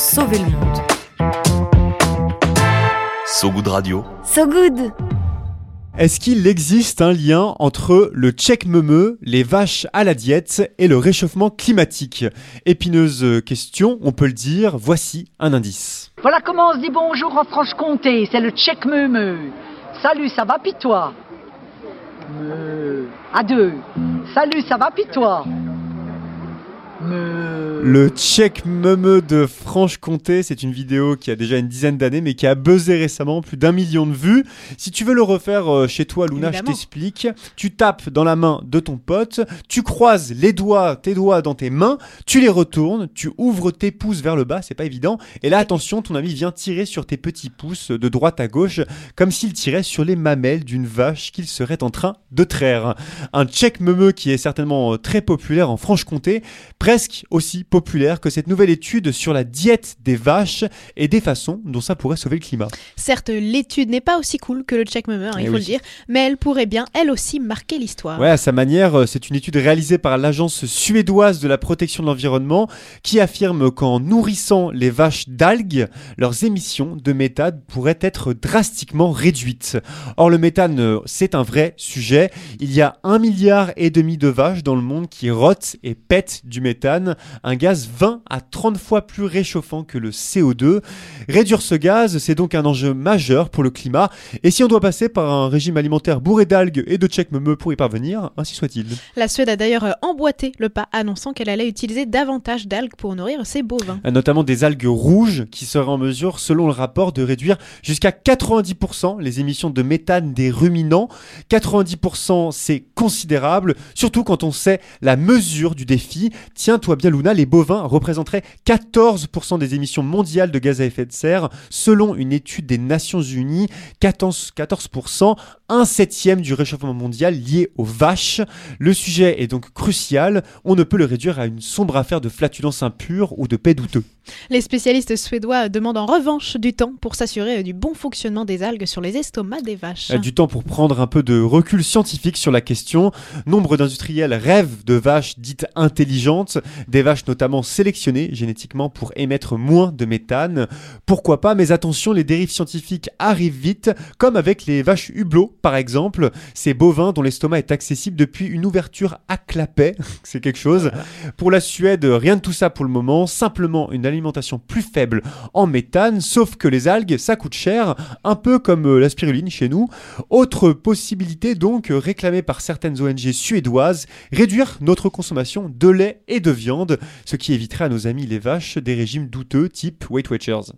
sauver le monde. So Good Radio. So good Est-ce qu'il existe un lien entre le check meumeux, les vaches à la diète et le réchauffement climatique? Épineuse question, on peut le dire, voici un indice. Voilà comment on se dit bonjour en Franche-Comté, c'est le tchèque meumeux. Salut, ça va pis toi? À deux. Salut, ça va pis toi? Le check meumeux de Franche-Comté, c'est une vidéo qui a déjà une dizaine d'années mais qui a buzzé récemment, plus d'un million de vues. Si tu veux le refaire euh, chez toi, Luna, Évidemment. je t'explique. Tu tapes dans la main de ton pote, tu croises les doigts, tes doigts dans tes mains, tu les retournes, tu ouvres tes pouces vers le bas, c'est pas évident. Et là, attention, ton ami vient tirer sur tes petits pouces de droite à gauche, comme s'il tirait sur les mamelles d'une vache qu'il serait en train de traire. Un check meumeux qui est certainement euh, très populaire en Franche-Comté, presque aussi populaire que cette nouvelle étude sur la diète des vaches et des façons dont ça pourrait sauver le climat. Certes, l'étude n'est pas aussi cool que le check mummer, hein, il Eh faut oui. le dire, mais elle pourrait bien, elle aussi, marquer l'histoire. Ouais, à sa manière, euh, c'est une étude réalisée par l'agence suédoise de la protection de l'environnement qui affirme qu'en nourrissant les vaches d'algues, leurs émissions de méthane pourraient être drastiquement réduites. Or, le méthane, euh, c'est un vrai sujet. Il y a un milliard et demi de vaches dans le monde qui rotent et pètent du méthane, un gaz 20 à 30 fois plus réchauffant que le CO2. Réduire ce gaz, c'est donc un enjeu majeur pour le climat. Et si on doit passer par un régime alimentaire bourré d'algues et de check meumeux pour y parvenir, ainsi soit-il. La Suède a d'ailleurs emboîté le pas, annonçant qu'elle allait utiliser davantage d'algues pour nourrir ses bovins. Notamment des algues rouges qui seraient en mesure, selon le rapport, de réduire jusqu'à 90% les émissions de méthane des ruminants. 90% c'est considérable, surtout quand on sait la mesure du défi. Tiens-toi bien Luna, les bovins représenteraient 14% des émissions mondiales de gaz à effet de serre, selon une étude des Nations Unies. 14%, 14% un septième du réchauffement mondial lié aux vaches. Le sujet est donc crucial, on ne peut le réduire à une sombre affaire de flatulence impure ou de paix douteux. Les spécialistes suédois demandent en revanche du temps pour s'assurer du bon fonctionnement des algues sur les estomacs des vaches. Euh, Du temps pour prendre un peu de recul scientifique sur la question. Nombre d'industriels rêvent de vaches dites intelligentes, des vaches notamment sélectionnées génétiquement pour émettre moins de méthane. Pourquoi pas, mais attention, les dérives scientifiques arrivent vite, comme avec les vaches hublots par exemple, ces bovins dont l'estomac est accessible depuis une ouverture à clapet, c'est quelque chose. Pour la Suède, rien de tout ça pour le moment, simplement une alimentation plus faible en méthane, sauf que les algues, ça coûte cher, un peu comme euh, la spiruline chez nous. Autre possibilité donc réclamée par certaines ONG suédoises, réduire notre consommation de lait de viande, ce qui éviterait à nos amis les vaches des régimes douteux type Weight Watchers.